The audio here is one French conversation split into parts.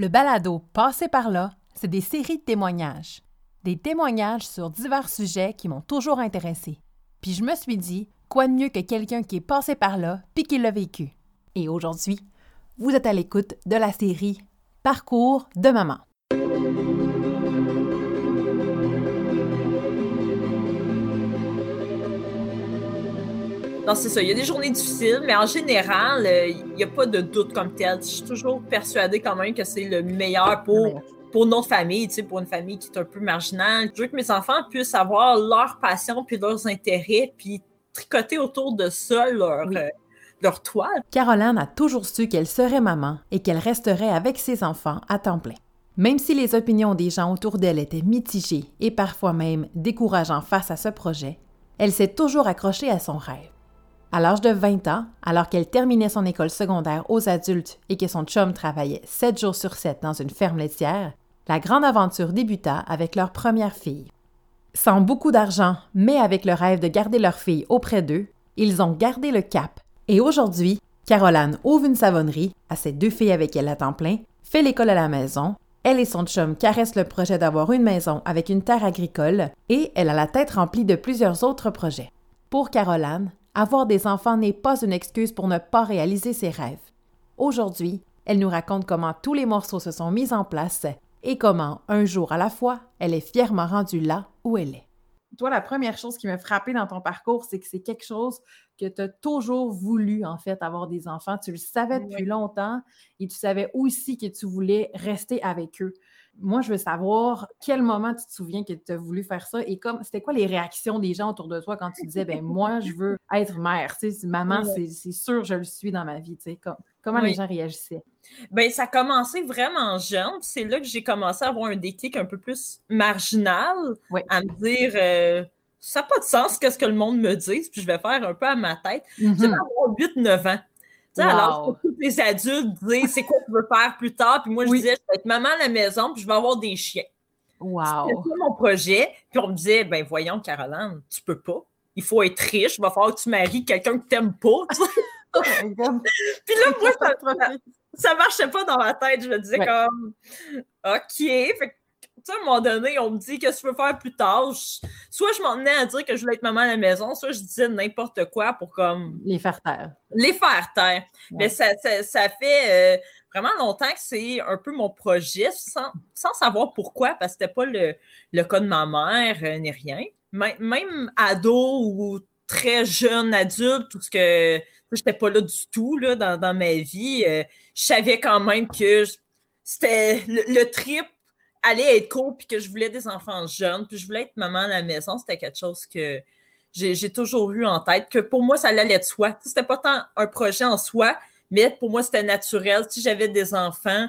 Le balado Passé par là, c'est des séries de témoignages. Des témoignages sur divers sujets qui m'ont toujours intéressé. Puis je me suis dit, quoi de mieux que quelqu'un qui est passé par là puis qui l'a vécu. Et aujourd'hui, vous êtes à l'écoute de la série Parcours de maman. Non, c'est ça. Il y a des journées difficiles, mais en général, euh, il n'y a pas de doute comme tel. Je suis toujours persuadée quand même que c'est le meilleur pour, pour notre famille, tu sais, pour une famille qui est un peu marginale. Je veux que mes enfants puissent avoir leur passion puis leurs intérêts, puis tricoter autour de ça leur, euh, leur toile. Caroline a toujours su qu'elle serait maman et qu'elle resterait avec ses enfants à temps plein. Même si les opinions des gens autour d'elle étaient mitigées et parfois même décourageantes face à ce projet, elle s'est toujours accrochée à son rêve. À l'âge de 20 ans, alors qu'elle terminait son école secondaire aux adultes et que son chum travaillait 7 jours sur 7 dans une ferme laitière, la grande aventure débuta avec leur première fille. Sans beaucoup d'argent, mais avec le rêve de garder leur fille auprès d'eux, ils ont gardé le cap. Et aujourd'hui, Caroline ouvre une savonnerie, a ses deux filles avec elle à temps plein, fait l'école à la maison, elle et son chum caressent le projet d'avoir une maison avec une terre agricole et elle a la tête remplie de plusieurs autres projets. Pour Caroline, avoir des enfants n'est pas une excuse pour ne pas réaliser ses rêves. Aujourd'hui, elle nous raconte comment tous les morceaux se sont mis en place et comment, un jour à la fois, elle est fièrement rendue là où elle est. Toi, la première chose qui m'a frappée dans ton parcours, c'est que c'est quelque chose que tu as toujours voulu, en fait, avoir des enfants. Tu le savais depuis longtemps et tu savais aussi que tu voulais rester avec eux moi, je veux savoir quel moment tu te souviens que tu as voulu faire ça et comme c'était quoi les réactions des gens autour de toi quand tu disais ben moi, je veux être mère. Tu sais, maman, c'est sûr, je le suis dans ma vie. Tu sais, comment les gens réagissaient? Ben, ça a commencé vraiment jeune. C'est là que j'ai commencé à avoir un déclic un peu plus marginal, à me dire euh, ça n'a pas de sens qu'est-ce que le monde me dise, puis je vais faire un peu à ma tête. J'ai mm-hmm. avoir 8-9 ans. Alors que tous les adultes disent c'est quoi tu veux faire plus tard? Puis moi, je disais, je vais être maman à la maison, puis je vais avoir des chiens. Wow. C'était mon projet. Puis on me disait, ben voyons, Caroline, tu peux pas. Il faut être riche, il va falloir que tu maries quelqu'un que tu n'aimes pas. Oh puis là, moi, ça, ça, marchait pas dans ma tête. Je me disais comme OK. Fait à un moment donné, on me dit qu'est-ce que tu veux faire plus tard? soit je m'en tenais à dire que je voulais être maman à la maison, soit je disais n'importe quoi pour comme. Les faire taire. Les faire taire. Mais ça, ça, fait euh, vraiment longtemps que c'est un peu mon projet, sans, savoir pourquoi, parce que c'était pas le, cas de ma mère euh, ni rien. Même ado ou très jeune adulte, tout ce que j'étais pas là du tout là, dans, ma vie, euh, je savais quand même que c'était le trip allait être cool, puis que je voulais des enfants jeunes, puis je voulais être maman à la maison, c'était quelque chose que j'ai toujours eu en tête, que pour moi, ça allait de soi. C'était pas tant un projet en soi, mais pour moi, c'était naturel. Si j'avais des enfants,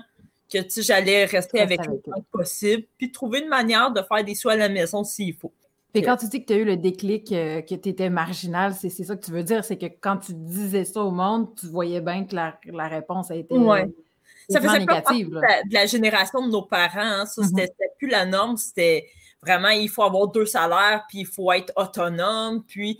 que j'allais rester avec eux le possible, puis trouver une manière de faire des soins à la maison s'il faut. Et quand tu dis que tu as eu le déclic, euh, que tu étais marginal, c'est ça que tu veux dire, c'est que quand tu disais ça au monde, tu voyais bien que la, réponse a été ça faisait pas partie de la, génération de nos parents. Hein. Ça, mm-hmm. c'était plus la norme. C'était vraiment, il faut avoir deux salaires, puis il faut être autonome. Puis,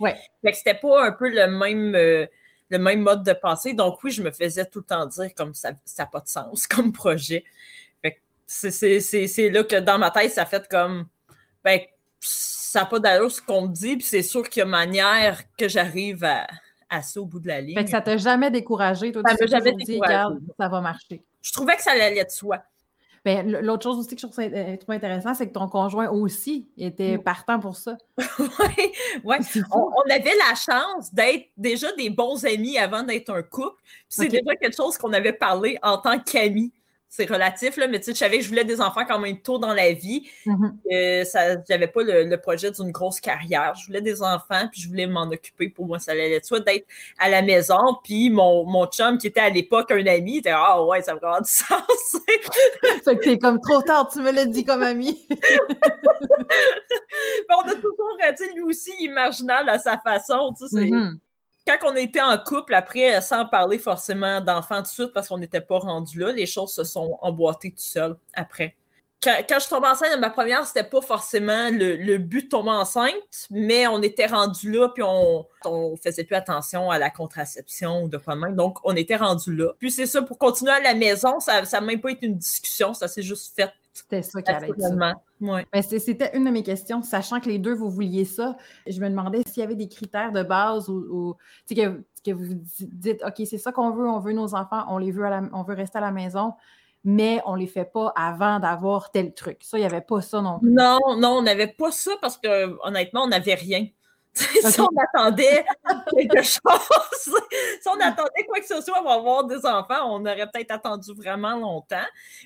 c'était pas un peu le même, euh, le même mode de pensée. Donc, oui, je me faisais tout le temps dire comme ça n'a pas de sens comme projet. C'est là que dans ma tête, ça fait comme, ben, ça n'a pas d'allure ce qu'on me dit, puis c'est sûr qu'il y a manière que j'arrive à, à ça au bout de la ligne. Fait que ça t'a jamais découragé, toi, ça m'a jamais découragé. ça va marcher je trouvais que ça allait de soi. L'autre chose aussi que je trouve euh, intéressant, c'est que ton conjoint aussi était mm. partant pour ça. oui, ouais. On, avait la chance d'être déjà des bons amis avant d'être un couple. C'est déjà quelque chose qu'on avait parlé en tant qu'amis c'est relatif, là, mais tu sais, je savais que je voulais des enfants quand même tôt dans la vie. Euh, ça, j'avais pas le, projet d'une grosse carrière. Je voulais des enfants, puis je voulais m'en occuper. Pour moi, ça allait être soit d'être à la maison, puis mon, mon chum, qui était à l'époque un ami, était Ah ouais, ça va avoir du sens. fait que c'est comme trop tard, tu me l'as dit comme ami. on a toujours, tu sais, lui aussi, il est marginal à sa façon, tu sais. Quand on était en couple, après, sans parler forcément d'enfants tout de suite, parce qu'on n'était pas rendu là, les choses se sont emboîtées tout seul après. quand, je tombe enceinte ma première, c'était pas forcément le, but de tomber enceinte, mais on était rendu là, puis on, on faisait plus attention à la contraception ou de quoi même. Donc, on était rendu là. Puis c'est ça, pour continuer à la maison, ça n'a même pas été une discussion, ça s'est juste fait. C'était ça qui allait ouais. Ben, c'était une de mes questions, sachant que les deux, vous vouliez ça. Je me demandais s'il y avait des critères de base ou, que, que, vous dites, OK, c'est ça qu'on veut, on veut nos enfants, on les veut, on veut rester à la maison mais on ne les fait pas avant d'avoir tel truc. Ça, il n'y avait pas ça non plus. Non, non, on n'avait pas ça parce que honnêtement, on n'avait rien. si on attendait quelque chose, si on attendait quoi que ce soit pour avoir des enfants, on aurait peut-être attendu vraiment longtemps.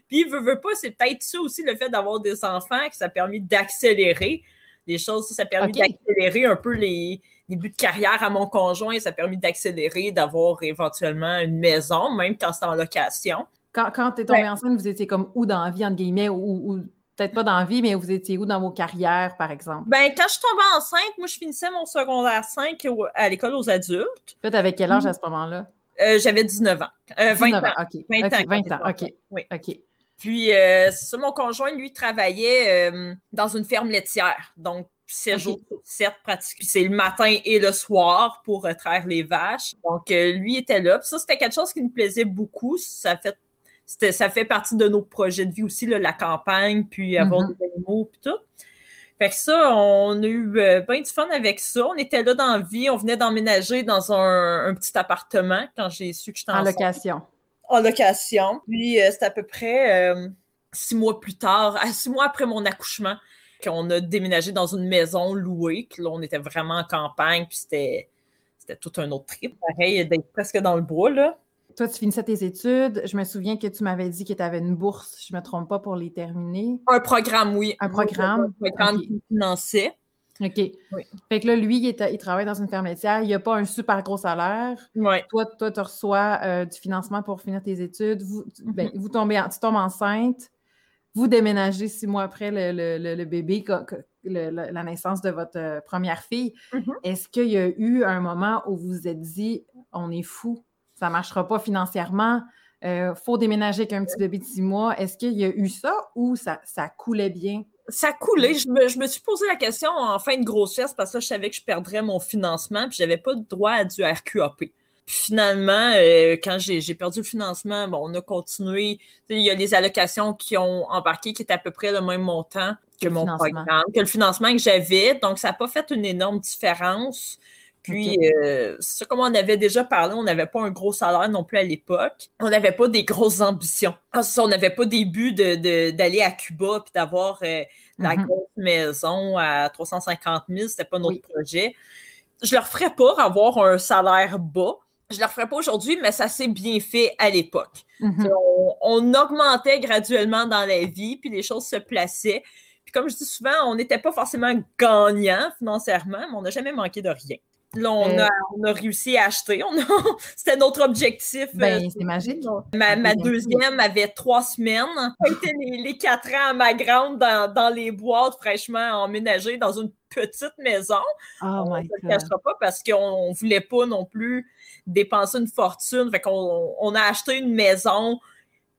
Puis, veut, veut pas, c'est peut-être ça aussi le fait d'avoir des enfants que ça a permis d'accélérer les choses. Ça a permis d'accélérer un peu les, débuts de carrière à mon conjoint. Ça a permis d'accélérer, d'avoir éventuellement une maison, même quand c'est en location. Quand, quand tu es tombée enceinte, vous étiez comme où dans la vie, entre guillemets, ou, peut-être pas dans la vie, mais vous étiez où dans vos carrières, par exemple? Ben, quand je suis tombée enceinte, moi, je finissais mon secondaire 5 à l'école aux adultes. Peut-être avec quel âge à ce moment-là? Euh, j'avais 19 ans. 20 euh, ans. OK. 20 ans. 20 ans, OK. Oui. OK. Puis, euh, ça, mon conjoint, lui, travaillait dans une ferme laitière. Donc, 7 jours sur 7 pratiques. Puis c'est le matin et le soir pour traire les vaches. Donc, lui était là. Puis ça, c'était quelque chose qui nous plaisait beaucoup. Ça fait ça fait partie de nos projets de vie aussi, la campagne, puis avoir mm-hmm. des animaux, puis tout. Fait que ça, on a eu euh, bien du fun avec ça. On était là dans la vie, on venait d'emménager dans un, petit appartement quand j'ai su que j'étais en location. En location. Puis euh, c'était à peu près euh, six mois plus tard, six mois après mon accouchement, qu'on a déménagé dans une maison louée. Que là, on était vraiment en campagne, puis c'était, c'était tout un autre trip. Pareil, d'être presque dans le bois, là toi, tu finissais tes études. Je me souviens que tu m'avais dit que tu avais une bourse, je ne me trompe pas, pour les terminer. Un programme, oui. Un programme? Un programme qui finançait. OK. Fait que là, lui, il, travaille dans une ferme laitière. Il n'a pas un super gros salaire. Oui. Toi, toi, tu reçois euh, du financement pour finir tes études. Vous, ben, mhm. vous tombez tu tombes enceinte. Vous déménagez six mois après le, bébé, la naissance de votre euh, première fille. Mhm. Est-ce qu'il y a eu un moment où vous vous êtes dit, on est fou, ça ne marchera pas financièrement, il euh, faut déménager avec un petit bébé de six mois. Est-ce qu'il y a eu ça ou ça, ça coulait bien? Ça coulait. Je me, suis posé la question en fin de grossesse parce que je savais que je perdrais mon financement puis je n'avais pas de droit à du RQAP. Puis finalement, euh, quand j'ai perdu le financement, bon, on a continué. Il y a les allocations qui ont embarqué qui étaient à peu près le même montant que mon programme, que le financement que j'avais. Donc, ça n'a pas fait une énorme différence. Puis, euh, ça, comme on avait déjà parlé, on n'avait pas un gros salaire non plus à l'époque. On n'avait pas des grosses ambitions. Ah, on n'avait pas des buts d'aller à Cuba puis d'avoir euh, la mm-hmm. grosse maison à 350 000. C'était pas notre projet. Je leur ferais pas avoir un salaire bas. Je leur ferais pas aujourd'hui, mais ça s'est bien fait à l'époque. Mm-hmm. on, on, augmentait graduellement dans la vie, puis les choses se plaçaient. Puis comme je dis souvent, on n'était pas forcément gagnant financièrement, mais on n'a jamais manqué de rien. Là, euh. on, a, réussi à acheter. C'était notre objectif. Ben, euh, c'est magique. Ma, deuxième avait trois semaines. Été les, quatre ans à ma grande dans, les boîtes fraîchement emménagées dans une petite maison. Oh on ne le cachera pas parce qu'on ne voulait pas non plus dépenser une fortune. Fait qu'on on a acheté une maison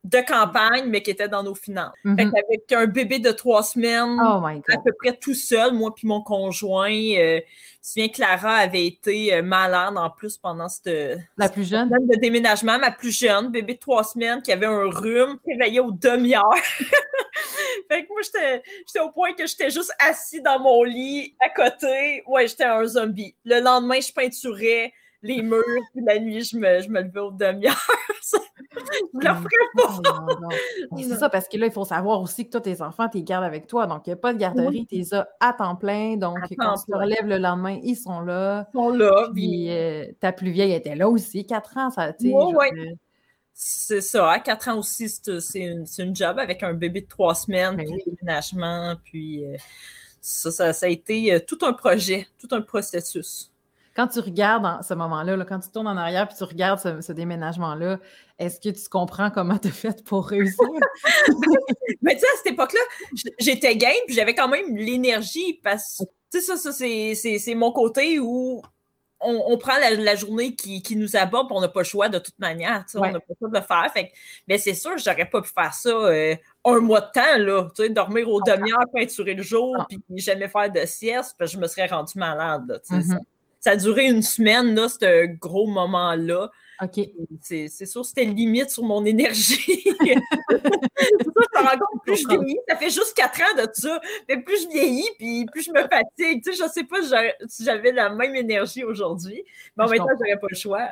de campagne, mais qui était dans nos finances. Mhm. avec un bébé de trois semaines, oh à peu près tout seul, moi puis mon conjoint. Euh, je me souviens Clara avait été euh, malade en plus pendant cette. La plus jeune? de déménagement, ma plus jeune, bébé de trois semaines qui avait un rhume, réveillé aux demi-heures. fait que moi, j'étais au point que j'étais juste assis dans mon lit à côté. Ouais, j'étais un zombie. Le lendemain, je peinturais les murs, puis la nuit, je me, je me levais aux demi-heures. je le ferais pas. C'est ça, parce que là, il faut savoir aussi que toi, tes enfants, tu les gardes avec toi. Donc, il n'y a pas de garderie, tu les as à temps plein. Donc, quand tu te relèves le lendemain, ils sont là. Ils sont là. Puis, euh, ta plus vieille était là aussi, 4 ans, ça, tu sais. C'est ça, à 4 ans aussi, c'est une, job avec un bébé de 3 semaines, ben puis déménagement, puis euh, ça, ça, ça, a été euh, tout un projet, tout un processus quand tu regardes en ce moment-là, quand tu tournes en arrière puis tu regardes ce, déménagement-là, est-ce que tu comprends comment tu as fait pour réussir? Mais tu sais, à cette époque-là, j'étais game puis j'avais quand même l'énergie parce que, tu sais, ça, ça c'est mon côté où on, prend la, journée qui, nous aborde, on n'a pas le choix de toute manière. On n'a pas le choix de le faire. Fait, mais c'est sûr, je n'aurais pas pu faire ça euh, un mois de temps, là, dormir aux demi-heures, peinturer le jour, puis jamais faire de sieste, parce que je me serais rendu malade. Mm-hmm. ça, a duré une semaine, là, ce gros moment-là. OK. C'est sûr, c'était limite sur mon énergie. c'est ça, je me rends compte, plus je vieillis, ça fait juste quatre ans de ça, mais plus je vieillis, puis plus je me fatigue. Tu sais, je sais pas si j'avais la même énergie aujourd'hui, mais en même temps, j'aurais pas le choix.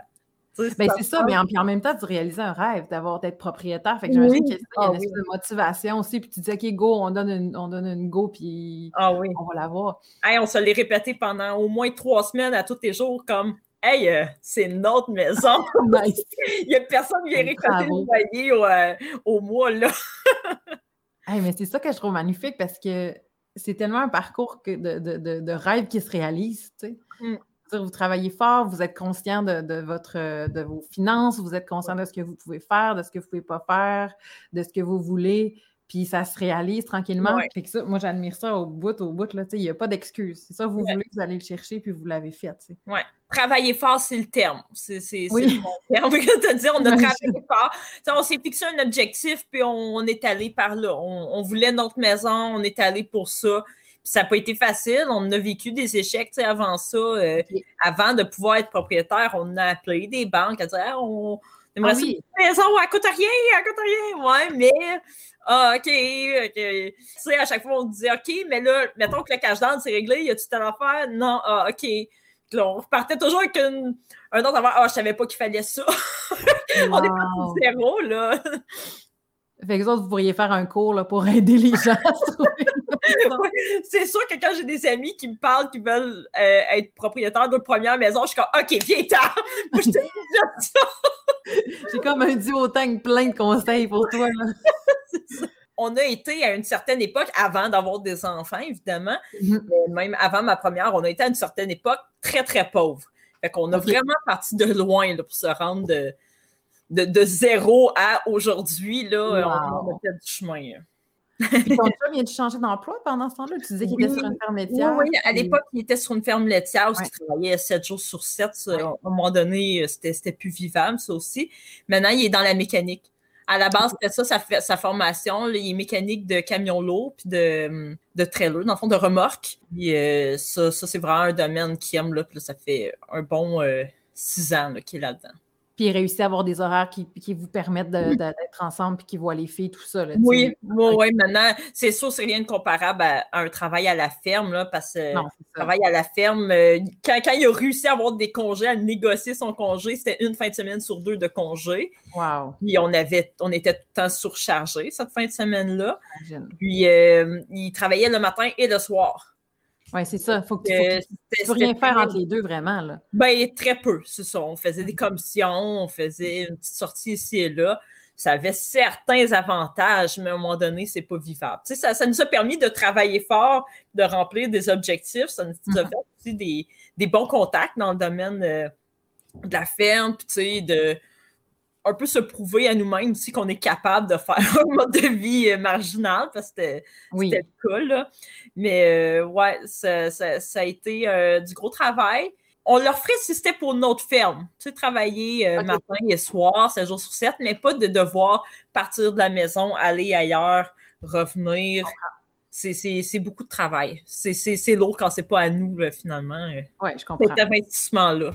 Ben, c'est ça, mais en, en, même temps, tu réalises un rêve d'avoir d'être propriétaire. Fait que j'imagine qu'il y a ah une espèce de motivation aussi. Puis tu dis, OK, go, on donne une, on donne une go, puis ah, oui. on va l'avoir. Hey, on se l'est répété pendant au moins trois semaines à tous les jours, comme Hey, euh, c'est notre maison. Il n'y a personne qui vient récolter le loyer au, euh, au, mois, là. hey, mais c'est ça que je trouve magnifique parce que c'est tellement un parcours de, de, de, de, rêve qui se réalise, tu sais. Mm. Vous travaillez fort, vous êtes conscient de, votre, de vos finances, vous êtes conscient de ce que vous pouvez faire, de ce que vous ne pouvez pas faire, de ce que vous voulez puis ça se réalise tranquillement. ça, moi, j'admire ça au bout, au bout, il n'y a pas d'excuse. C'est ça, vous voulez, vous allez le chercher, puis vous l'avez fait. Oui. Travailler fort, c'est le terme. C'est le bon terme que dire. On a travaillé fort. on s'est fixé un objectif, puis on, est allé par là. On, voulait notre maison, on est allé pour ça. Ça n'a pas été facile. On a vécu des échecs avant ça. Euh, avant de pouvoir être propriétaire, on a appelé des banques à dire on aimerait ah, oui. une maison, elle coûte rien, elle coûte rien. Ouais, mais ah, OK, OK. Tu sais, à chaque fois, on disait, OK, mais là, mettons que le cash down, c'est réglé, y a-tu telle affaire? Non, ah, OK. Puis on repartait toujours avec un autre affaire. Ah, je savais pas qu'il fallait ça. on est parti de zéro, là. Fait que vous pourriez faire un cours là, pour aider les gens à c'est sûr que quand j'ai des amis qui me parlent qui veulent euh, être propriétaires de première maison, je suis comme OK, viens-t'en! je te J'ai comme un duotang plein de conseils pour toi. On a été à une certaine époque, avant d'avoir des enfants, évidemment, mm-hmm. même avant ma première, on a été à une certaine époque très, très pauvre. Fait qu'on a vraiment parti de loin là, pour se rendre de, de, zéro à aujourd'hui. Là, on a fait du chemin. Puis ton chum, il a changer d'emploi pendant ce temps-là? Tu disais qu'il était sur une ferme laitière. Oui, à l'époque, il était sur une ferme laitière où il travaillait 7 jours sur 7. À un moment donné, c'était plus vivable, ça aussi. Maintenant, il est dans la mécanique. À la base, c'était ça, sa, formation. il est mécanique de camion lourd puis de, de trailer, dans le fond, de remorque. Puis, euh, ça, c'est vraiment un domaine qu'il aime. Là, ça fait un bon euh, six ans qu'il est là-dedans puis réussir à avoir des horaires qui, vous permettent d'être ensemble puis qui voient les filles, tout ça. oui, oui, maintenant, c'est sûr, c'est rien de comparable à, un travail à la ferme, là, parce que le travail à la ferme, euh, quand, il a réussi à avoir des congés, à négocier son congé, c'était une fin de semaine sur deux de congé. Wow. Puis on avait, on était tout le temps surchargé cette fin de semaine-là. Puis euh, il travaillait le matin et le soir. Oui, c'est ça. Faut que, tu faut rien faire entre les deux, vraiment. Là. Ben, très peu, c'est ça. On faisait des commissions, on faisait une petite sortie ici et là. Ça avait certains avantages, mais à un moment donné, c'est pas vivable. Tu sais, ça, ça, nous a permis de travailler fort, de remplir des objectifs. Ça nous a fait aussi des, des, bons contacts dans le domaine euh, de la ferme, puis tu sais, de un peu se prouver à nous-mêmes aussi qu'on est capable de faire un mode de vie euh, marginal, parce que c'était le cas. Là. Mais euh, ouais, ça, a été euh, du gros travail. On leur ferait si c'était pour notre ferme. Tu sais, travailler matin et soir, 7 jours sur 7, mais pas de devoir partir de la maison, aller ailleurs, revenir. C'est beaucoup de travail. C'est lourd quand c'est pas à nous, finalement. Oui, je comprends. Cet investissement-là.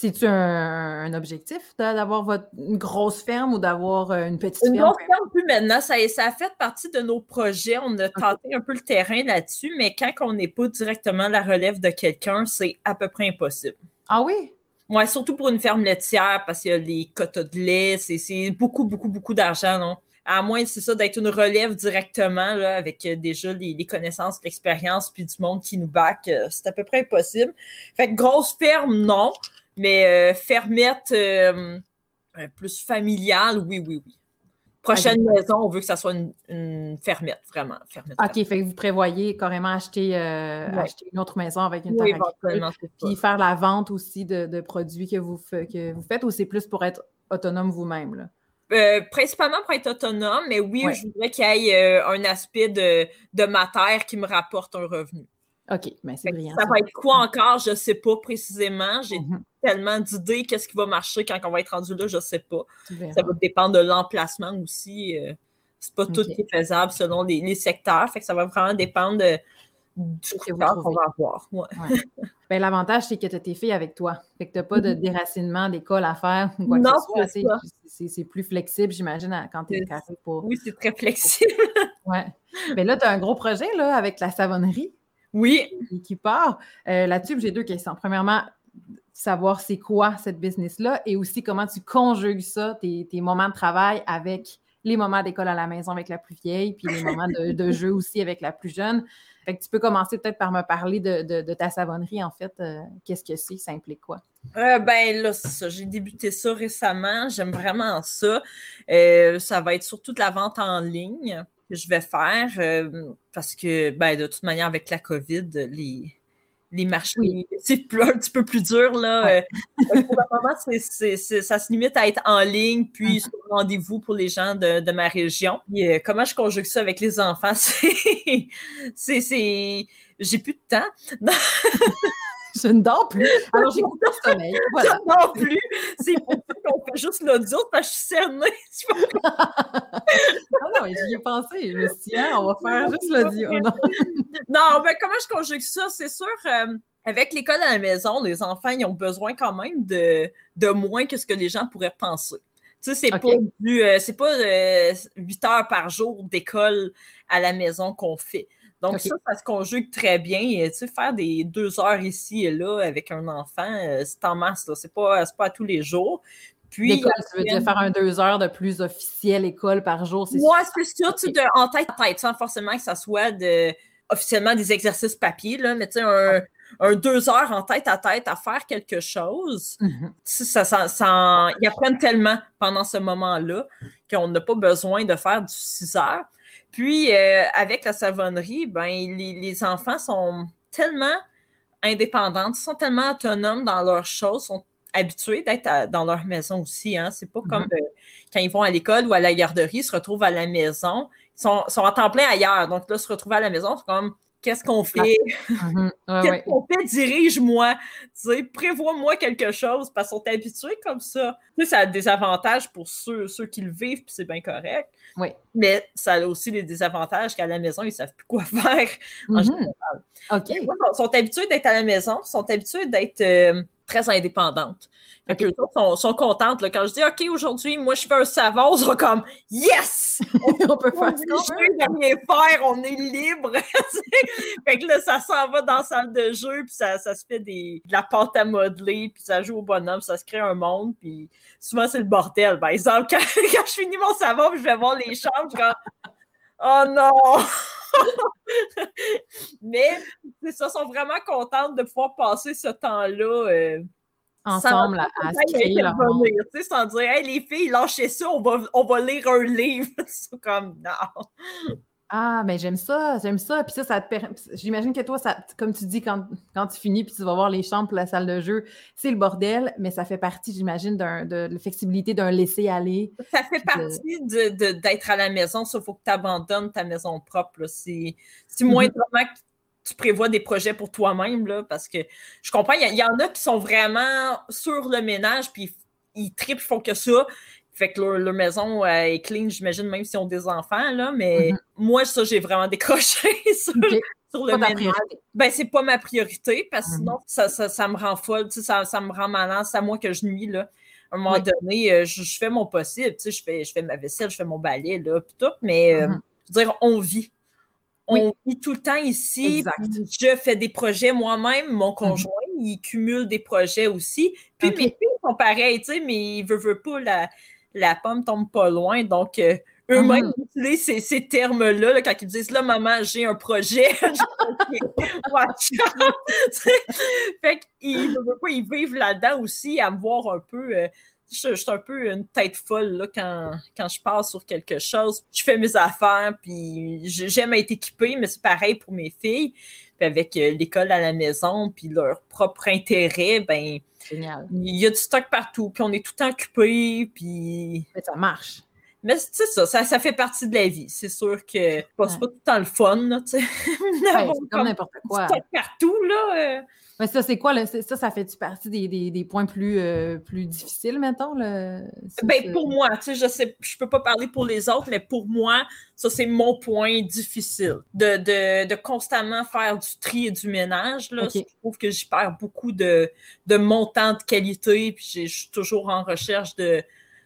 C'est-tu un, objectif d'avoir une grosse ferme ou d'avoir euh, une petite ferme? Une grosse ferme, plus maintenant. Ça, ça a fait partie de nos projets. On a tenté un peu le terrain là-dessus, mais quand on n'est pas directement la relève de quelqu'un, c'est à peu près impossible. Ah oui? Oui, surtout pour une ferme laitière, parce qu'il y a les quotas de lait, c'est beaucoup, beaucoup, beaucoup d'argent, non? À moins, c'est ça, d'être une relève directement, là, avec euh, déjà les, connaissances, l'expérience, puis du monde qui nous back, euh, c'est à peu près impossible. Fait que grosse ferme, non. Mais euh, fermette euh, plus familiale, oui, oui, oui. Prochaine maison, on veut que ça soit une, fermette, vraiment. Fermette, OK, fait que vous prévoyez carrément acheter, euh, acheter une autre maison avec une oui, puis faire la vente aussi de, produits que vous, que vous faites ou c'est plus pour être autonome vous-même? Là? principalement pour être autonome, mais oui, je voudrais qu'il y ait un aspect de, de matière qui me rapporte un revenu. OK, mais c'est brillant. Ça, va être quoi encore? Je ne sais pas précisément. J'ai mm-hmm. Tellement d'idées. Qu'est-ce qui va marcher quand on va être rendu là? Je ne sais pas. Ça va dépendre de l'emplacement aussi. Euh, c'est pas tout qui est faisable selon les, secteurs. Fait que ça va vraiment dépendre de, du qu'on va avoir. Ben, L'avantage, c'est que tu as tes filles avec toi. Fait que tu n'as pas de mm-hmm. déracinement d'école à faire quoi non, C'est plus flexible, j'imagine, quand tu es carré pour. Oui, c'est très flexible. ouais. Mais ben, là, tu as un gros projet là, avec la savonnerie. Oui. Qui, part. Euh, là-dessus, j'ai deux questions. Premièrement, savoir c'est quoi cette business-là et aussi comment tu conjugues ça, tes, moments de travail avec les moments d'école à la maison avec la plus vieille, puis les moments de, jeu aussi avec la plus jeune. Fait que tu peux commencer peut-être par me parler de, ta savonnerie, en fait. Euh, qu'est-ce que c'est? Ça implique quoi? Euh, ben là. J'ai débuté ça récemment. J'aime vraiment ça. ça va être surtout de la vente en ligne que je vais faire euh, parce que, ben, de toute manière, avec la COVID, les, les marchés, c'est un petit peu plus dur. Là. Euh, pour le moment, ça se limite à être en ligne, puis mm rendez-vous pour les gens de, ma région. Euh, comment je conjugue ça avec les enfants? C'est. J'ai plus de temps. je ne dors plus. Alors, j'ai coupé le sommeil. Voilà. Je ne dors plus. C'est pour ça qu'on fait juste l'audio parce que je suis cernée. non, non, j'y ai pensé. Je me suis dit, hein, on va faire juste l'audio. Non. non, mais comment je conjugue ça? C'est sûr. Euh, avec l'école à la maison, les enfants ils ont besoin quand même de, de moins que ce que les gens pourraient penser. Tu sais, c'est pas, euh, c'est pas 8 euh, heures par jour d'école à la maison qu'on fait. Donc, ça, ça se conjugue très bien. Tu sais, faire des deux heures ici et là avec un enfant, euh, c'est en masse. Ce n'est pas, pas à tous les jours. Puis, l'école, tu veux dire faire un deux heures de plus officiel école par jour, c'est Moi, c'est sûr, tu en tête à tête, sans forcément que ça soit de, officiellement des exercices papier, là, mais tu sais, un, un, deux heures en tête à tête à faire quelque chose, mm-hmm. ça, ça, ça, ils apprennent tellement pendant ce moment-là qu'on n'a pas besoin de faire du six heures. Puis, euh, avec la savonnerie, ben, les, enfants sont tellement indépendants, sont tellement autonomes dans leurs choses, sont habitués d'être dans leur maison aussi. Hein. C'est pas comme mm-hmm. euh, quand ils vont à l'école ou à la garderie, ils se retrouvent à la maison. Ils sont, sont en temps plein ailleurs. Donc là, se retrouver à la maison, c'est comme Qu'est-ce qu'on fait? Mm-hmm. Qu'est-ce qu'on fait? Dirige-moi? Prévois-moi quelque chose parce qu'on est habitués comme ça. Tu sais, ça a des avantages pour ceux, ceux qui le vivent, puis c'est bien correct. Oui. Mais ça a aussi des désavantages qu'à la maison, ils ne savent plus quoi faire en mm-hmm. général. OK. Ils sont habitués d'être à la maison, ils sont habitués d'être euh, très indépendantes. Fait que les autres sont, sont contentes. Là. Quand je dis OK, aujourd'hui, moi je fais un savon, ils sont comme Yes! On, peut faire ça. rien faire, on est libre. fait que là, ça s'en va dans la salle de jeu, puis ça, ça se fait des, de la pâte à modeler, puis ça joue au bonhomme, ça se crée un monde, puis souvent c'est le bordel. Par exemple, quand, quand je finis mon savon, je vais voir les chambres, je suis comme Oh non! Mais c'est ça, sont vraiment contentes de pouvoir passer ce temps-là. Euh, ensemble à, à se Sans dire, hey, les filles, lâchez ça, on va, on va lire un livre. c'est comme, non. Ah, mais j'aime ça, j'aime ça. Puis ça, ça te permet. J'imagine que toi, ça, comme tu dis, quand, quand tu finis, puis tu vas voir les chambres la salle de jeu, c'est le bordel, mais ça fait partie, j'imagine, de la flexibilité d'un laisser-aller. Ça fait partie d'être à la maison, sauf faut que tu abandonnes ta maison propre. C'est moins mm que tu prévois des projets pour toi-même, parce que je comprends, il y, en a qui sont vraiment sur le ménage, puis ils tripent, ils font que ça. Fait que leur, maison euh, est clean, j'imagine, même s'ils ont des enfants, là, mais mm-hmm. moi, ça, j'ai vraiment décroché sur, le ménage. Ben, c'est pas ma priorité, parce que mm-hmm. sinon, ça, ça, me rend folle, ça, ça me rend malin, c'est à moi que je nuis, là. À un moment donné, euh, je, fais mon possible, je fais, je fais ma vaisselle, je fais mon balai, là, puis tout, mais euh, mm-hmm. je veux dire, on vit on vit tout le temps ici. Je fais des projets moi-même. Mon conjoint, il cumule des projets aussi. Puis mes filles sont pareilles, tu sais, mais il veut, veut pas, la, la pomme tombe pas loin. Donc, euh, eux-mêmes mhm. utilisent ces, termes-là quand ils disent là, maman, j'ai un projet. fait qu'ils ils vivent là-dedans aussi à me voir un peu. Euh, je, suis un peu une tête folle là, quand, quand je passe sur quelque chose. Je fais mes affaires, puis j'aime être équipée, mais c'est pareil pour mes filles. Puis avec euh, l'école à la maison, puis leur propre intérêt, ben il y a du stock partout, puis on est tout le temps occupé, puis... Mais ça marche. Mais c'est ça, ça, fait partie de la vie. C'est sûr que c'est pas, tout le temps le fun, tu sais. c'est comme n'importe quoi. partout, là. Euh. Mais ça, c'est quoi? Ça, ça fait-tu partie des, points plus, euh, plus difficiles, mettons? ben, pour moi, tu sais, je sais, je peux pas parler pour les autres, mais pour moi, ça, c'est mon point difficile. De, constamment faire du tri et du ménage, là. Je trouve que j'y perds beaucoup de, de montants de qualité, puis je suis toujours en recherche de,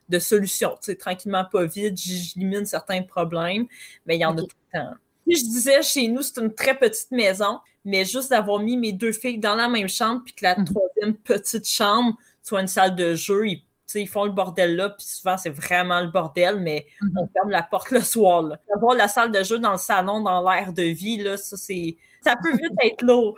de solutions. Tu sais, tranquillement, pas vite, j'élimine certains problèmes, mais il y en a tout le temps. je disais, chez nous, c'est une très petite maison, mais juste d'avoir mis mes deux filles dans la même chambre, puis que la mhm. troisième petite chambre soit une salle de jeu, ils, ils font le bordel là, puis souvent c'est vraiment le bordel, mais mhm. on ferme la porte le soir. Là. Avoir la salle de jeu dans le salon, dans l'air de vie, là, ça, c'est, ça peut vite être lourd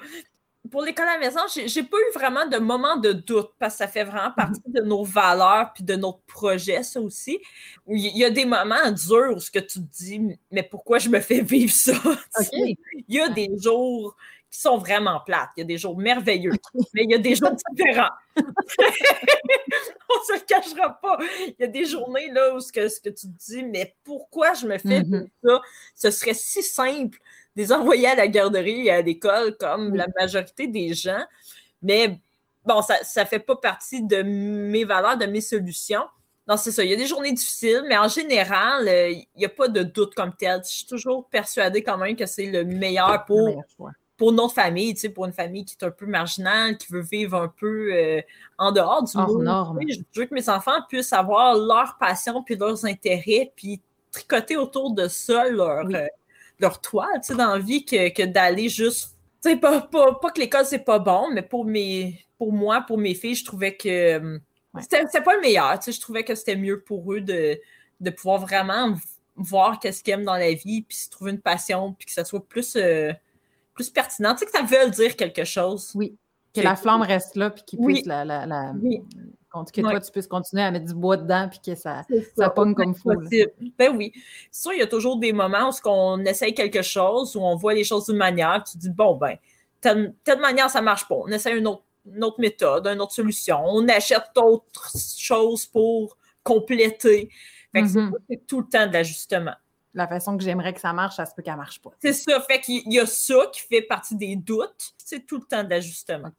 pour l'école à la maison, j'ai pas eu vraiment de moment de doute parce que ça fait vraiment partie de nos valeurs puis de notre projet, ça aussi. Il y a des moments durs où ce que tu te dis, mais pourquoi je me fais vivre ça? Il y a des jours qui sont vraiment plates, il y a des jours merveilleux, mais il y a des jours différents. On se le cachera pas. Il y a des journées là où ce que, ce que tu te dis, mais pourquoi je me fais mhm. vivre ça? Ce serait si simple des envoyer à la garderie et à l'école comme la majorité des gens. Mais bon, ça ne fait pas partie de mes valeurs, de mes solutions. Non, c'est ça. Il y a des journées difficiles, mais en général, euh, il n'y a pas de doute comme tel. Je suis toujours persuadée quand même que c'est le meilleur pour, pour notre famille, tu sais, pour une famille qui est un peu marginale, qui veut vivre un peu euh, en dehors du monde. Je veux que mes enfants puissent avoir leur passion puis leurs intérêts, puis tricoter autour de ça leur, euh, leur toile, tu sais, dans la vie, que, d'aller juste. Tu sais, pas, pas, que l'école, c'est pas bon, mais pour, mes, pour moi, pour mes filles, je trouvais que euh, c'était pas le meilleur. Tu sais, je trouvais que c'était mieux pour eux de, de pouvoir vraiment voir qu'est-ce qu'ils aiment dans la vie, puis se trouver une passion, puis que ça soit plus, euh, plus pertinent. Tu sais, que ça veut dire quelque chose. Oui. Que, la flamme reste là, puis qu'ils puissent la, la, la, que toi, tu puisses continuer à mettre du bois dedans puis que ça, ça, pogne comme fou. Ben oui. C'est sûr, il y a toujours des moments où on essaye quelque chose, où on voit les choses d'une manière, tu dis, bon, ben, telle, manière, ça marche pas. On essaie une autre, méthode, une autre solution. On achète d'autres choses pour compléter. Fait que mm-hmm. c'est tout le temps de l'ajustement. La façon que j'aimerais que ça marche, ça se peut qu'elle marche pas. C'est ça. Fait qu'il y a ça qui fait partie des doutes. C'est tout le temps de l'ajustement.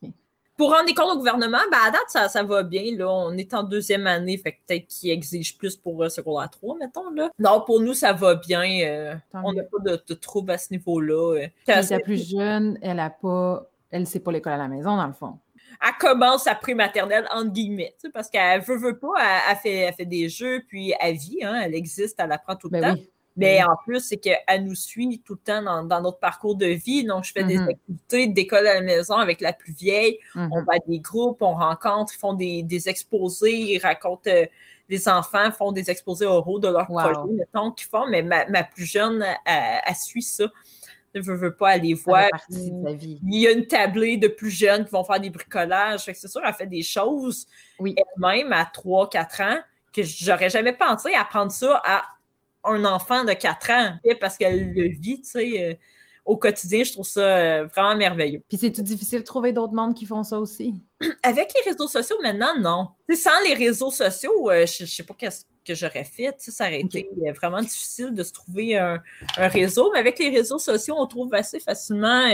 Pour rendre compte au gouvernement, ben à date, ça, ça va bien. Là. On est en deuxième année, fait que peut-être qu'ils exigent plus pour euh, secondaire 3, mettons. Là. Non, pour nous, ça va bien. Euh, on n'a pas de, de troubles à ce niveau-là. Euh. la plus jeune, elle a pas. Elle sait pas l'école à la maison, dans le fond. Elle commence sa prématernelle, entre guillemets, parce qu'elle veut, veut pas, elle, fait, elle fait des jeux, puis elle vit, hein, elle existe, elle apprend tout le ben temps. Mais en plus, c'est qu'elle nous suit tout le temps dans, notre parcours de vie. Donc, je fais des mm-hmm. activités d'école à la maison avec la plus vieille. Mm-hmm. On va à des groupes, on rencontre, ils font des, exposés, ils racontent. Euh, les enfants font des exposés oraux de leur projet, mettons, qu'ils font. Mais ma, plus jeune, elle, suit ça. Je ne veux pas aller voir. Il y a une tablée de plus jeunes qui vont faire des bricolages. C'est sûr, elle fait des choses elle-même à 3-4 ans que j'aurais jamais pensé apprendre ça à un enfant de 4 ans parce qu'elle le vit, tu sais. Euh, au quotidien, je trouve ça euh, vraiment merveilleux. Puis c'est tout difficile de trouver d'autres mondes qui font ça aussi? Avec les réseaux sociaux, maintenant, non. sans les réseaux sociaux, euh, je ne sais pas qu'est-ce que j'aurais fait. Ça aurait été vraiment difficile de se trouver un, réseau. Mais avec les réseaux sociaux, on trouve assez facilement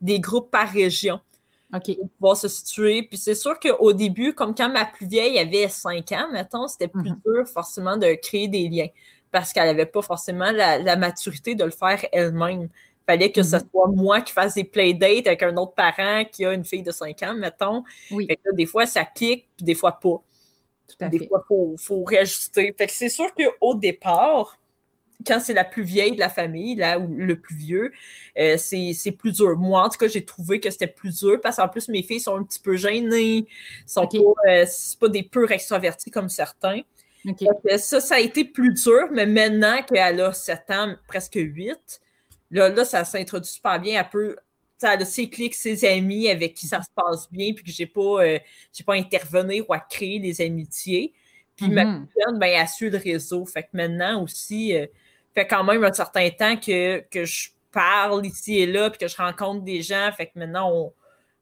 des groupes par région. OK. Pour pouvoir se situer. Puis c'est sûr qu'au début, comme quand ma plus vieille avait 5 ans, mettons, c'était plus mhm. dur forcément de créer des liens parce qu'elle n'avait pas forcément la, maturité de le faire elle-même. Il fallait que ce mhm. soit moi qui fasse des playdates avec un autre parent qui a une fille de 5 ans, mettons. Oui. des fois, ça clique, puis des fois pas. des fois, il faut, réajuster. c'est sûr qu'au départ, quand c'est la plus vieille de la famille, là, ou le plus vieux, euh, c'est plus dur. Moi, en tout cas, j'ai trouvé que c'était plus dur parce qu'en plus, mes filles sont un petit peu gênées, sont pas, euh, pas des purs extravertis comme certains. Ça, ça a été plus dur, mais maintenant qu'elle a 7 ans, presque 8, là, là ça s'introduit super bien. Elle peut, elle a ses clics, ses amis avec qui ça se passe bien, puis que j'ai pas, euh, pas à intervenir ou à créer des amitiés. Puis ma mm-hmm. plus ben, elle suit le réseau. Fait que maintenant aussi, euh, fait quand même un certain temps que, que je parle ici et là, puis que je rencontre des gens. Fait que maintenant, on,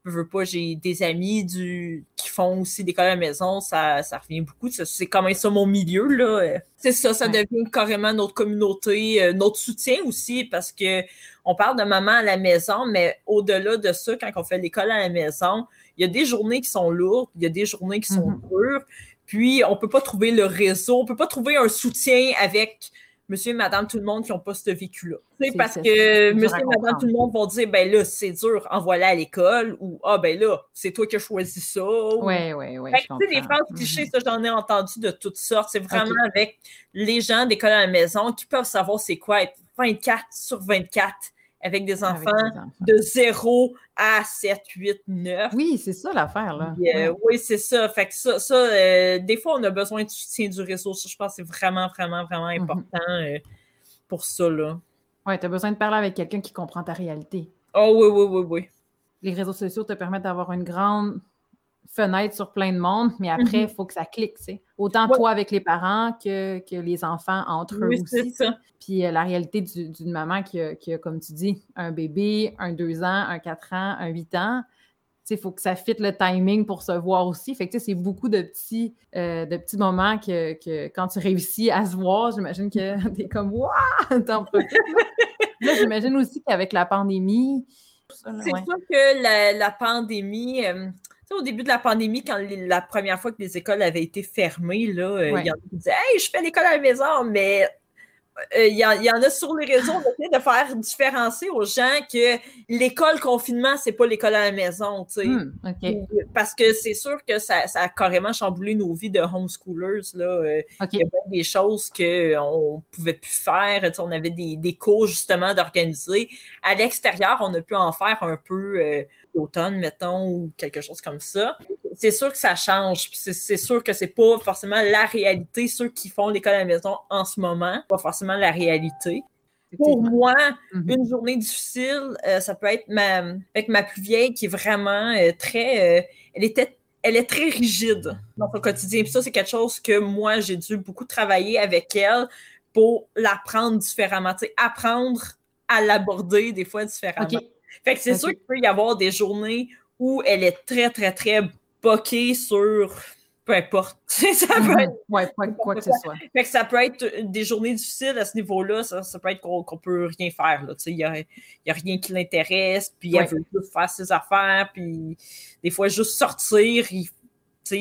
je veux pas, j'ai des amis du, qui font aussi des à la maison, ça, ça revient beaucoup. C'est quand même ça mon milieu, là. C'est ça, ça devient carrément notre communauté, euh, notre soutien aussi, parce que on parle de maman à la maison, mais au-delà de ça, quand on fait l'école à la maison, il y a des journées qui sont lourdes, il y a des journées qui sont mm-hmm. dures, puis on peut pas trouver le réseau, on peut pas trouver un soutien avec monsieur et madame tout le monde qui n'ont pas ce vécu-là. C'est parce que monsieur et madame tout le monde vont dire ben là, c'est dur, envoie-la à l'école ou ah ben là, c'est toi qui as choisi ça. Oui, oui, oui. Tu sais, des phrases clichés, mm-hmm. ça, j'en ai entendu de toutes sortes. C'est vraiment avec les gens d'école à la maison qui peuvent savoir c'est quoi être 24 sur 24 avec des enfants, de 0 à 7, 8, 9. Oui, c'est ça l'affaire, là. Euh, oui, c'est ça. Fait que ça, ça euh, des fois, on a besoin du soutien du réseau. Ça, je pense que c'est vraiment, vraiment, vraiment mhm. important euh, pour ça, là. Oui, tu as besoin de parler avec quelqu'un qui comprend ta réalité. Oh oui, oui, oui, oui. Les réseaux sociaux te permettent d'avoir une grande fenêtre sur plein de monde, mais après, il mhm. faut que ça clique, tu Autant toi avec les parents que, que les enfants entre eux aussi. Ça. Puis euh, la réalité d'une maman qui a, qui a, comme tu dis, un bébé, un 2 ans, un 4 ans, un 8 ans, il faut que ça fitte le timing pour se voir aussi. Fait que c'est beaucoup de petits, euh, de petits moments que, que, quand tu réussis à se voir, j'imagine que tu es comme Waouh! T'en Là, j'imagine aussi qu'avec la pandémie. C'est sûr que la, la pandémie, euh, au début de la pandémie, quand la première fois que les écoles avaient été fermées, là, euh, il y en a qui disaient Hey, je fais l'école à la maison, mais euh, il y, en a sur les réseaux, on essaie de faire différencier aux gens que l'école confinement, c'est pas l'école à la maison, tu sais. Hmm, Parce que c'est sûr que ça, a carrément chamboulé nos vies de homeschoolers, là. Euh, il y a des choses qu'on pouvait plus faire, on avait des, des cours, justement, d'organiser. À l'extérieur, on a pu en faire un peu d'automne, mettons, ou quelque chose comme ça. C'est sûr que ça change. C'est sûr que c'est pas forcément la réalité. Ceux qui font l'école à la maison en ce moment, pas forcément la réalité. Pour moi, mm-hmm. une journée difficile, euh, ça peut être ma, avec ma plus vieille qui est vraiment euh, très. Euh, elle était elle est très rigide dans son quotidien. Puis ça, c'est quelque chose que moi, j'ai dû beaucoup travailler avec elle pour l'apprendre différemment. Apprendre à l'aborder des fois différemment. Fait que c'est sûr qu'il peut y avoir des journées où elle est très, très, très boquée sur peu importe. ça peut mhm. être, ouais, quoi, que ce soit. Fait que ça peut être des journées difficiles à ce niveau-là. Ça, ça, peut être qu'on ne peut rien faire. Il n'y a, y a, rien qui l'intéresse, puis elle veut juste faire ses affaires, puis des fois, juste sortir, il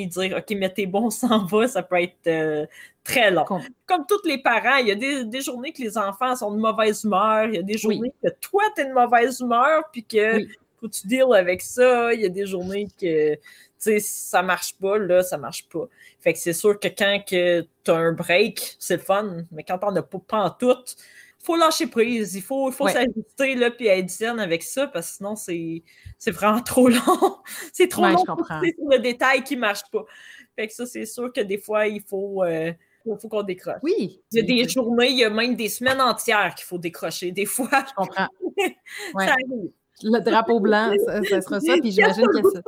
dire OK, mais t'es bon, s'en va, ça peut être euh, très long. Comme tous les parents, il y a des, journées que les enfants sont de mauvaise humeur, il y a des journées que toi, tu es de mauvaise humeur, puis que faut tu deals avec ça. Il y a des journées que ça marche pas, là, ça marche pas. Fait que c'est sûr que quand tu as un break, c'est le fun, mais quand on n'a pas, pas en tout, faut lâcher prise, il faut, faut s'ajuster là, puis être zen avec ça, parce que sinon, c'est, vraiment trop long. c'est trop long c'est le détail qui ne marche pas. Fait que ça, c'est sûr que des fois, il faut, euh, faut qu'on décroche. Oui. Il y a des journées, il y a même des semaines entières qu'il faut décrocher. Des fois. Je comprends. Le drapeau blanc, ça, sera ça, puis j'imagine que ça.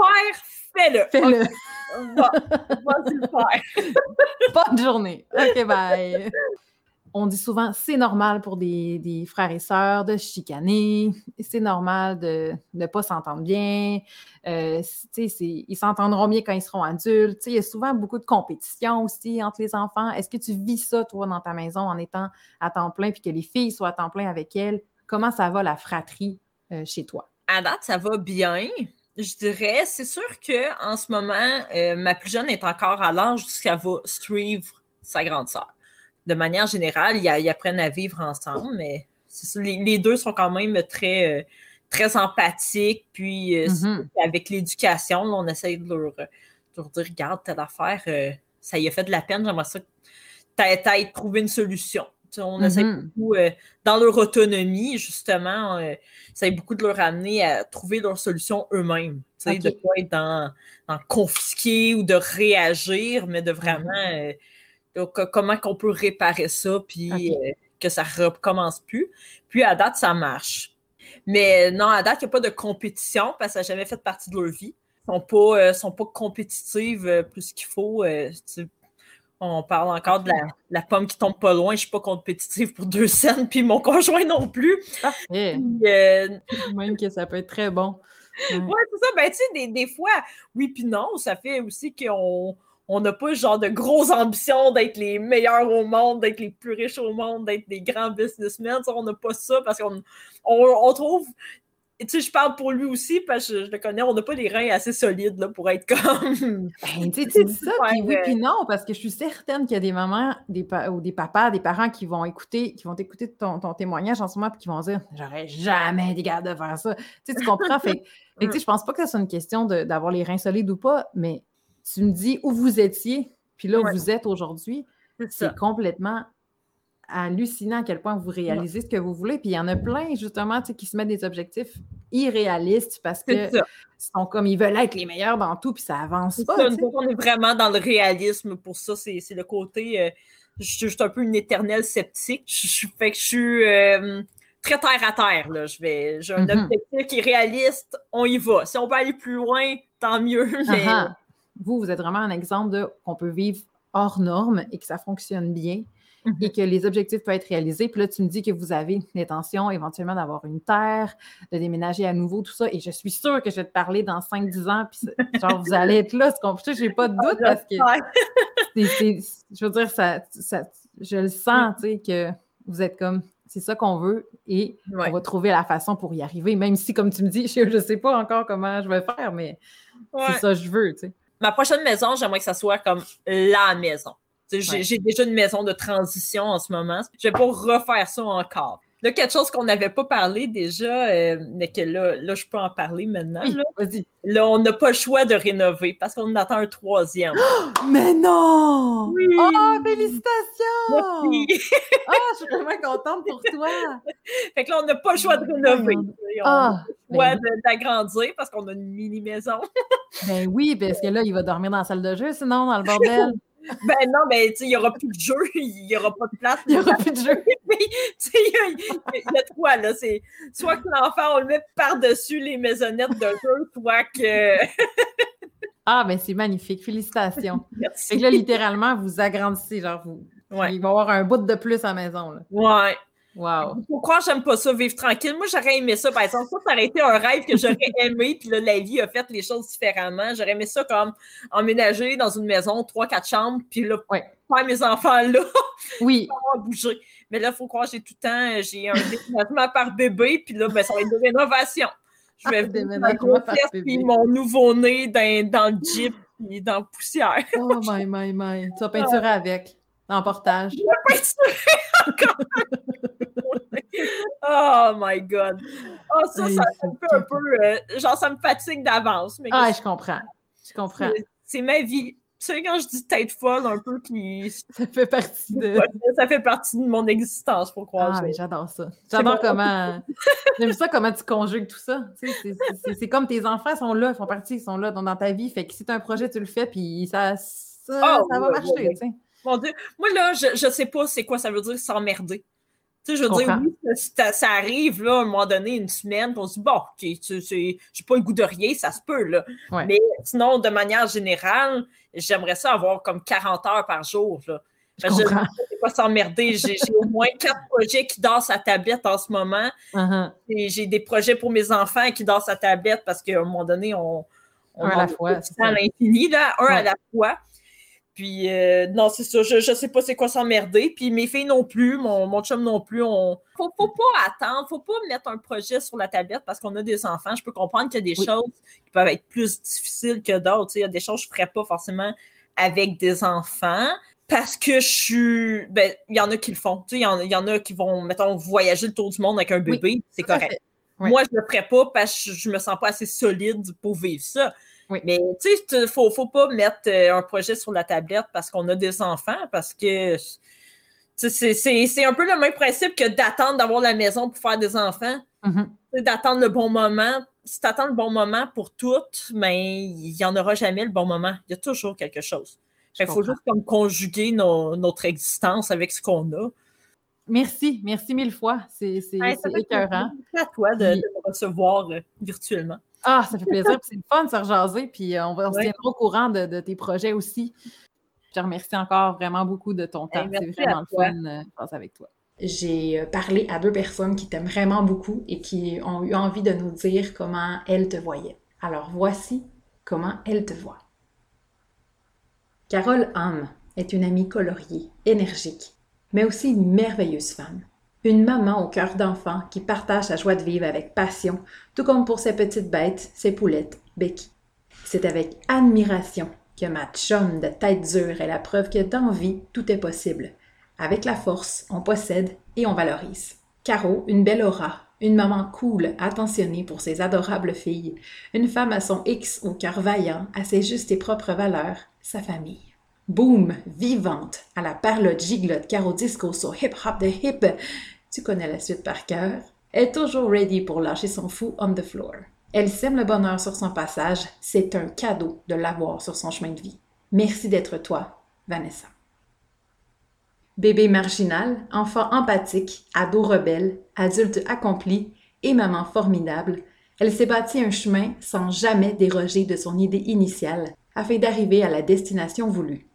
fais-le. Fais-le. Va, vas-y le faire. Bonne journée. OK, bye on dit souvent c'est normal pour des, frères et sœurs de chicaner, c'est normal de ne pas s'entendre bien, euh, ils s'entendront mieux quand ils seront adultes. il y a souvent beaucoup de compétition aussi entre les enfants. Est-ce que tu vis ça, toi, dans ta maison, en étant à temps plein, puis que les filles soient à temps plein avec elles? Comment ça va, la fratrie, euh, chez toi? À date, ça va bien. Je dirais, c'est sûr qu'en ce moment, euh, ma plus jeune est encore à l'âge elle va suivre sa grande sœur de manière générale, ils, apprennent à vivre ensemble, mais les, deux sont quand même très, euh, très empathiques. Puis euh, mm-hmm. avec l'éducation, on essaie de leur, dire regarde, telle affaire, euh, ça y a fait de la peine, j'aimerais ça peut-être trouver une solution. on essaie mm-hmm. beaucoup, dans leur autonomie, justement, on essaie beaucoup de leur amener à trouver leur solution eux-mêmes. De ne pas être dans, confisquer ou de réagir, mais de vraiment mm-hmm. Donc, euh, comment qu'on peut réparer ça, puis euh, que ça recommence plus. Puis, à date, ça marche. Mais non, à date, il n'y a pas de compétition parce que ça n'a jamais fait partie de leur vie. Ils ne sont, pas, euh, sont pas compétitives plus qu'il faut. on parle encore de la, pomme qui tombe pas loin. Je ne suis pas compétitive pour deux scènes, puis mon conjoint non plus. Même que ça peut être très bon. ouais, c'est ça. Ben, tu sais, des, des, fois, oui, puis non, ça fait aussi qu'on on n'a pas genre de grosses ambitions d'être les meilleurs au monde, d'être les plus riches au monde, d'être des grands businessmen. On n'a pas ça parce qu'on on, trouve. Tu sais, je parle pour lui aussi parce que je, le connais, on n'a pas les reins assez solides là, pour être comme. Ben, tu dis ça, puis oui, puis non, parce que je suis certaine qu'il y a des mamans des ou des papas, des parents qui vont écouter, qui vont écouter ton, témoignage en ce moment, puis qui vont dire J'aurais jamais des gars de faire ça. Tu sais, tu comprends? fait, fait tu sais, je pense pas que ce soit une question d'avoir les reins solides ou pas, mais tu me dis où vous étiez, puis là où vous êtes aujourd'hui. C'est complètement hallucinant à quel point vous réalisez ce que vous voulez. Puis il y en a plein, justement, qui se mettent des objectifs irréalistes parce que sont comme ils veulent être les meilleurs dans tout, puis ça avance pas. on est vraiment dans le réalisme pour ça. C'est le côté. Euh, je suis juste un peu une éternelle sceptique. Je, fais que je suis euh, très terre à terre. Là. J'ai un mm-hmm. objectif qui est réaliste, on y va. Si on peut aller plus loin, tant mieux. Mais, uh-huh vous, vous êtes vraiment un exemple de qu'on peut vivre hors norme et que ça fonctionne bien mhm. et que les objectifs peuvent être réalisés. Puis là, tu me dis que vous avez l'intention éventuellement d'avoir une terre, de déménager à nouveau, tout ça. Et je suis sûre que je vais te parler dans 5-10 ans, puis genre, vous allez être là. Je n'ai pas de doute parce que je veux dire, ça, je le sens, tu sais, que vous êtes comme c'est ça qu'on veut et on va trouver la façon pour y arriver, même si, comme tu me dis, je ne sais pas encore comment je vais faire, mais c'est ça que je veux, tu sais ma prochaine maison, j'aimerais que ça soit comme la maison. J'ai déjà une maison de transition en ce moment. Je vais pas refaire ça encore. Là, quelque chose qu'on n'avait pas parlé déjà, euh, mais que là, là, je peux en parler maintenant. là. on n'a pas le choix de rénover parce qu'on attend un troisième. mais non! Oui! Oh, félicitations! Ah, je suis vraiment contente pour toi! fait que là, on n'a pas le choix de rénover. On a le choix d'agrandir parce qu'on a une mini-maison. ben oui, parce que là, il va dormir dans la salle de jeu, sinon, dans le bordel. Ben non, ben, tu sais, il n'y aura plus de jeu, il n'y aura pas de place. Il n'y aura plus de jeu. il y, a trois, là. C'est soit que l'enfant, on le met par-dessus les maisonnettes de jeu, soit que. ah, ben c'est magnifique. Félicitations. Merci. Et là, littéralement, vous agrandissez, genre, vous. Ouais. Il va y avoir un bout de plus à la maison, là. Ouais. Wow. Pourquoi j'aime pas ça, vivre tranquille? Moi, j'aurais aimé ça, par exemple. Ça, ça aurait été un rêve que j'aurais aimé, puis là, la vie a fait les choses différemment. J'aurais aimé ça comme emménager dans une maison, trois, quatre chambres, puis là, faire mes enfants là. Oui. bouger. Mais là, il faut croire que j'ai tout le temps, j'ai un déménagement par bébé, puis là, ben, ça va être de rénovation. Je vais ah, puis mon nouveau-né dans, dans, le jeep, puis dans la poussière. oh my, my, my. Tu vas peinturer avec, en portage. Oh my God. Oh, ça, ça, me fait un peu. Euh, genre, ça me fatigue d'avance. Mais ah, je comprends. Je comprends. C'est ma vie. Tu sais, quand je dis tête folle, un peu, qui. Ça fait partie de. Ça fait partie de mon existence, pour croire. Ah, mais j'adore ça. J'adore comment. J'aime ça, comment tu conjugues tout ça. c'est comme tes enfants sont là, ils font partie, ils sont là dans, ta vie. Fait que si tu as un projet, tu le fais, puis ça, ça, oh, ça va marcher, tu sais. Mon Dieu. Moi, là, je, je sais pas c'est quoi ça veut dire s'emmerder. Tu sais, je veux dire, oui, ça, arrive, là, à un moment donné, une semaine, on se dit, bon, OK, j'ai pas le goût de rien, ça se peut, là. Mais sinon, de manière générale, j'aimerais ça avoir comme 40 heures par jour, là. Je ne sais pas s'emmerder. J'ai au moins quatre projets qui dansent à tablette en ce moment. Uh-huh. J'ai des projets pour mes enfants qui dansent à tablette parce qu'à un moment donné, on, on un à la fois, à l'infini, là, un à la fois. Puis, euh, non, c'est ça. Je, je sais pas c'est quoi s'emmerder. Puis, mes filles non plus, mon, mon chum non plus. On... Faut, faut pas attendre, faut pas mettre un projet sur la tablette parce qu'on a des enfants. Je peux comprendre qu'il y a des choses qui peuvent être plus difficiles que d'autres. Il y a des choses que je ferais pas forcément avec des enfants parce que je suis. Ben, il y en a qui le font. Il y, en, y en a qui vont, mettons, voyager le tour du monde avec un bébé. c'est correct. Moi, je le ferais pas parce que je me sens pas assez solide pour vivre ça. Mais tu sais, il ne faut, faut, pas mettre euh, un projet sur la tablette parce qu'on a des enfants, parce que c'est un peu le même principe que d'attendre d'avoir la maison pour faire des enfants. Mm-hmm. D'attendre le bon moment. Si tu attends le bon moment pour toutes, mais il n'y en aura jamais le bon moment. Il y a toujours quelque chose. Il faut juste comme conjuguer notre existence avec ce qu'on a. Merci, merci mille fois. C'est écœurant. à toi de, de me recevoir euh, virtuellement. Ah, ça fait plaisir. c'est le fun de se rejaser. Puis euh, on, va, se tiendra au courant de, tes projets aussi. Je te remercie encore vraiment beaucoup de ton temps. C'est vraiment le fun de euh, passer avec toi. j'ai parlé à deux personnes qui t'aiment vraiment beaucoup et qui ont eu envie de nous dire comment elles te voyaient. Alors voici comment elles te voient. Carole Ham est une amie coloriée, énergique, mais aussi une merveilleuse femme. Une maman au cœur d'enfant qui partage sa joie de vivre avec passion, tout comme pour ses petites bêtes, ses poulettes, Becky. C'est avec admiration que ma chum de tête dure est la preuve que dans vie, tout est possible. Avec la force, on possède et on valorise. Caro, une belle aura, une maman cool, attentionnée pour ses adorables filles, une femme à son X au cœur vaillant, à ses justes et propres valeurs, sa famille. Boom, vivante, à la parlotte giglotte Caro Disco sur Hip Hop de Hip, tu connais la suite par cœur, est toujours ready pour lâcher son fou on the floor. Elle sème le bonheur sur son passage, c'est un cadeau de l'avoir sur son chemin de vie. Merci d'être toi, Vanessa. Bébé marginal, enfant empathique, ado rebelle, adulte accompli et maman formidable, elle s'est bâtie un chemin sans jamais déroger de son idée initiale afin d'arriver à la destination voulue.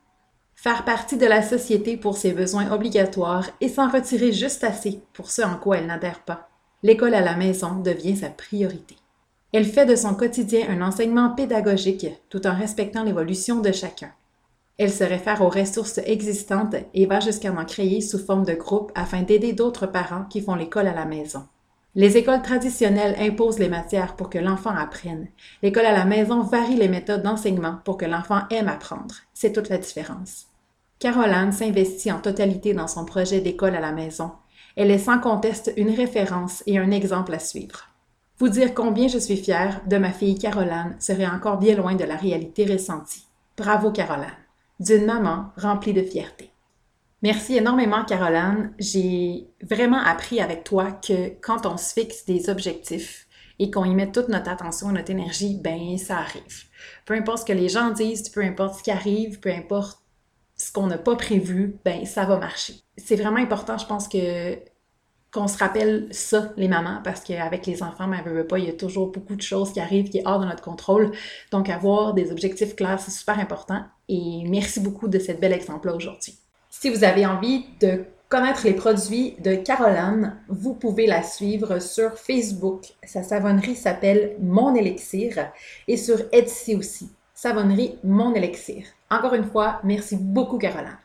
Faire partie de la société pour ses besoins obligatoires et s'en retirer juste assez pour ce en quoi elle n'adhère pas. L'école à la maison devient sa priorité. Elle fait de son quotidien un enseignement pédagogique tout en respectant l'évolution de chacun. Elle se réfère aux ressources existantes et va jusqu'à en créer sous forme de groupe afin d'aider d'autres parents qui font l'école à la maison. Les écoles traditionnelles imposent les matières pour que l'enfant apprenne. L'école à la maison varie les méthodes d'enseignement pour que l'enfant aime apprendre. C'est toute la différence. Caroline s'investit en totalité dans son projet d'école à la maison. Elle est sans conteste une référence et un exemple à suivre. Vous dire combien je suis fière de ma fille Caroline serait encore bien loin de la réalité ressentie. Bravo Caroline d'une maman remplie de fierté. Merci énormément, Caroline. J'ai vraiment appris avec toi que quand on se fixe des objectifs et qu'on y met toute notre attention, notre énergie, ben ça arrive. Peu importe ce que les gens disent, peu importe ce qui arrive, peu importe ce qu'on n'a pas prévu, ben ça va marcher. C'est vraiment important, je pense que qu'on se rappelle ça, les mamans, parce qu'avec les enfants, ben, veut pas, il y a toujours beaucoup de choses qui arrivent qui est hors de notre contrôle. Donc, avoir des objectifs clairs, c'est super important. Et merci beaucoup de cet bel exemple-là aujourd'hui. Si vous avez envie de connaître les produits de Caroline, vous pouvez la suivre sur Facebook. Sa savonnerie s'appelle Mon Élixir et sur Etsy aussi. Savonnerie Mon Élixir. Encore une fois, merci beaucoup Caroline.